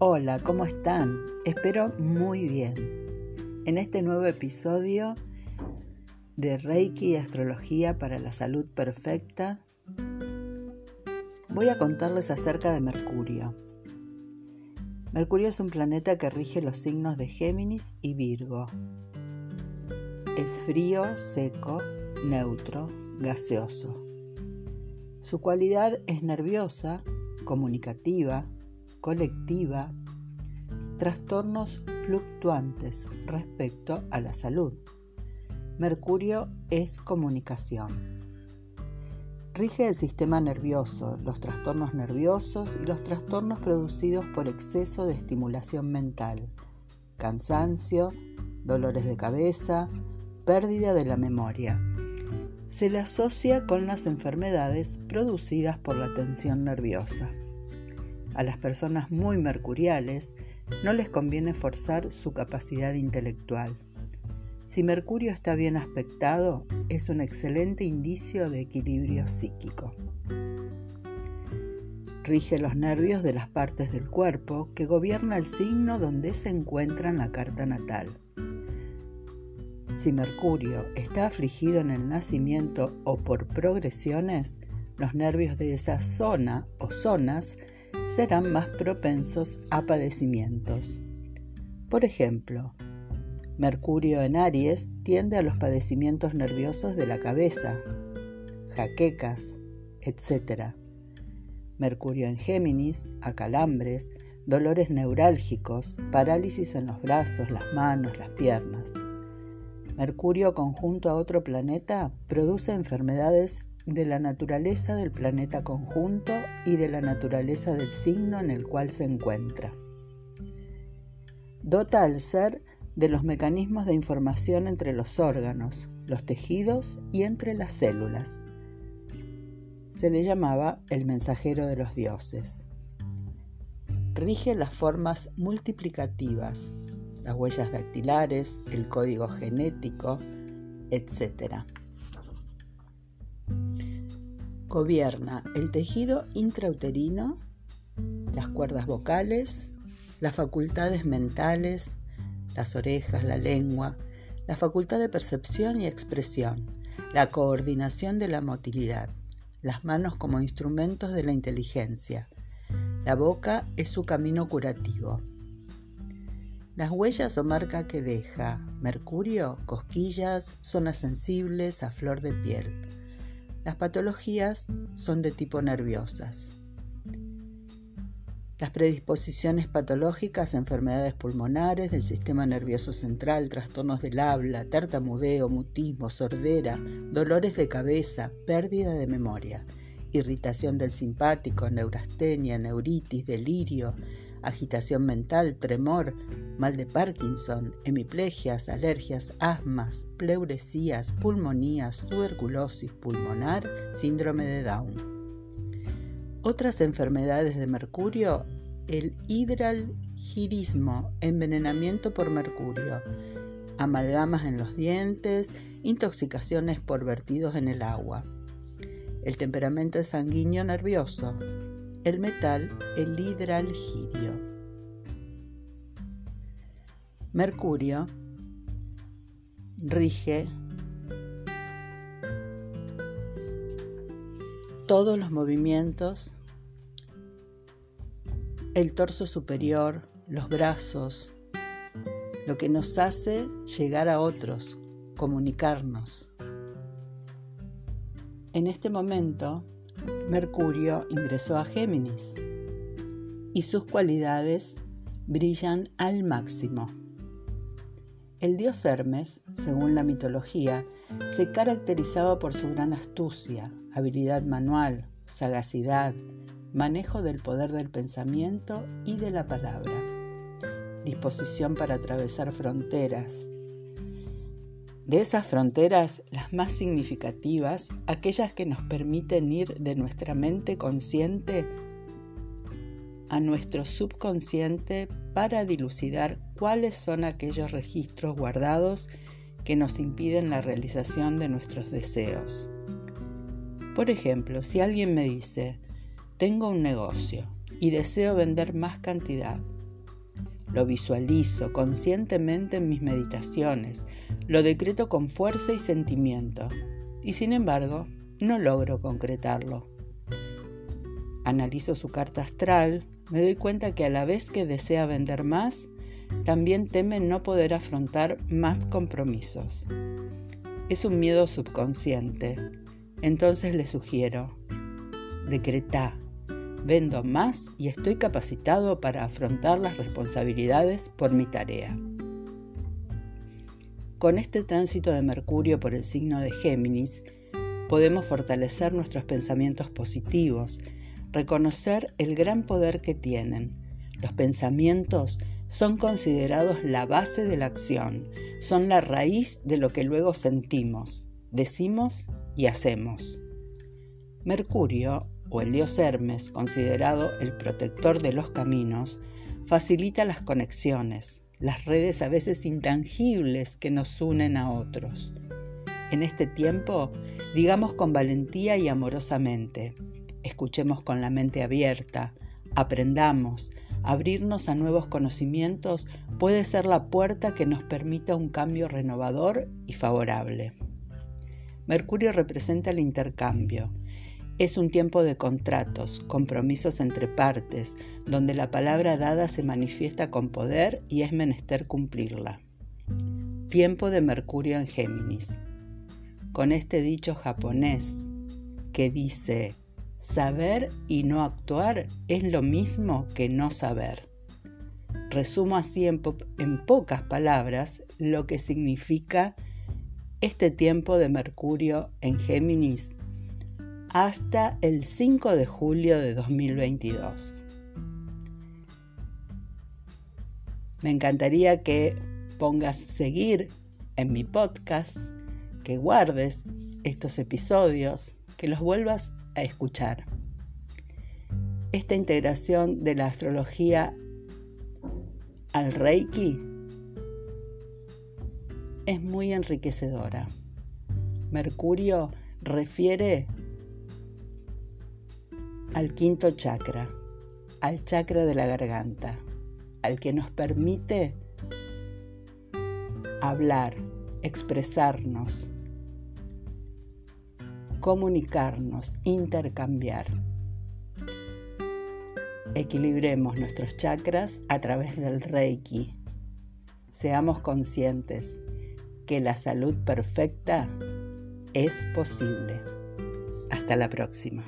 Hola, ¿cómo están? Espero muy bien. En este nuevo episodio de Reiki y Astrología para la Salud Perfecta, voy a contarles acerca de Mercurio. Mercurio es un planeta que rige los signos de Géminis y Virgo. Es frío, seco, neutro, gaseoso. Su cualidad es nerviosa, comunicativa, colectiva, trastornos fluctuantes respecto a la salud. Mercurio es comunicación. Rige el sistema nervioso, los trastornos nerviosos y los trastornos producidos por exceso de estimulación mental, cansancio, dolores de cabeza, pérdida de la memoria. Se le asocia con las enfermedades producidas por la tensión nerviosa. A las personas muy mercuriales no les conviene forzar su capacidad intelectual. Si Mercurio está bien aspectado, es un excelente indicio de equilibrio psíquico. Rige los nervios de las partes del cuerpo que gobierna el signo donde se encuentra en la carta natal. Si Mercurio está afligido en el nacimiento o por progresiones, los nervios de esa zona o zonas serán más propensos a padecimientos. Por ejemplo, Mercurio en Aries tiende a los padecimientos nerviosos de la cabeza, jaquecas, etc. Mercurio en Géminis a calambres, dolores neurálgicos, parálisis en los brazos, las manos, las piernas. Mercurio conjunto a otro planeta produce enfermedades de la naturaleza del planeta conjunto y de la naturaleza del signo en el cual se encuentra. Dota al ser de los mecanismos de información entre los órganos, los tejidos y entre las células. Se le llamaba el mensajero de los dioses. Rige las formas multiplicativas, las huellas dactilares, el código genético, etc. Gobierna el tejido intrauterino, las cuerdas vocales, las facultades mentales, las orejas, la lengua, la facultad de percepción y expresión, la coordinación de la motilidad, las manos como instrumentos de la inteligencia. La boca es su camino curativo. Las huellas o marca que deja Mercurio, cosquillas, zonas sensibles a flor de piel. Las patologías son de tipo nerviosas. Las predisposiciones patológicas, enfermedades pulmonares, del sistema nervioso central, trastornos del habla, tartamudeo, mutismo, sordera, dolores de cabeza, pérdida de memoria, irritación del simpático, neurastenia, neuritis, delirio, agitación mental, tremor, mal de Parkinson, hemiplegias, alergias, asmas, pleuresías, pulmonías, tuberculosis pulmonar, síndrome de Down. Otras enfermedades de mercurio, el hidralgirismo, envenenamiento por mercurio, amalgamas en los dientes, intoxicaciones por vertidos en el agua. El temperamento es sanguíneo nervioso, el metal, el hidralgirio. Mercurio rige todos los movimientos, el torso superior, los brazos, lo que nos hace llegar a otros, comunicarnos. En este momento, Mercurio ingresó a Géminis y sus cualidades brillan al máximo. El dios Hermes, según la mitología, se caracterizaba por su gran astucia, habilidad manual, sagacidad, manejo del poder del pensamiento y de la palabra, disposición para atravesar fronteras, de esas fronteras, las más significativas, aquellas que nos permiten ir de nuestra mente consciente a nuestro subconsciente para dilucidar cuáles son aquellos registros guardados que nos impiden la realización de nuestros deseos. Por ejemplo, si alguien me dice, tengo un negocio y deseo vender más cantidad, lo visualizo conscientemente en mis meditaciones, lo decreto con fuerza y sentimiento, y sin embargo no logro concretarlo. Analizo su carta astral, me doy cuenta que a la vez que desea vender más, también teme no poder afrontar más compromisos. Es un miedo subconsciente. Entonces le sugiero, decreta, vendo más y estoy capacitado para afrontar las responsabilidades por mi tarea. Con este tránsito de Mercurio por el signo de Géminis, podemos fortalecer nuestros pensamientos positivos, reconocer el gran poder que tienen. Los pensamientos son considerados la base de la acción, son la raíz de lo que luego sentimos, decimos y hacemos. Mercurio, o el dios Hermes, considerado el protector de los caminos, facilita las conexiones, las redes a veces intangibles que nos unen a otros. En este tiempo, digamos con valentía y amorosamente, escuchemos con la mente abierta, aprendamos, abrirnos a nuevos conocimientos puede ser la puerta que nos permita un cambio renovador y favorable. Mercurio representa el intercambio. Es un tiempo de contratos, compromisos entre partes, donde la palabra dada se manifiesta con poder y es menester cumplirla. Tiempo de Mercurio en Géminis. Con este dicho japonés que dice, saber y no actuar es lo mismo que no saber. Resumo así en, en pocas palabras lo que significa este tiempo de Mercurio en Géminis hasta el 5 de julio de 2022. Me encantaría que pongas seguir en mi podcast, que guardes estos episodios, que los vuelvas a escuchar. Esta integración de la astrología al Reiki es muy enriquecedora. Mercurio refiere al quinto chakra, al chakra de la garganta, al que nos permite hablar, expresarnos, comunicarnos, intercambiar. Equilibremos nuestros chakras a través del Reiki. Seamos conscientes que la salud perfecta es posible. Hasta la próxima.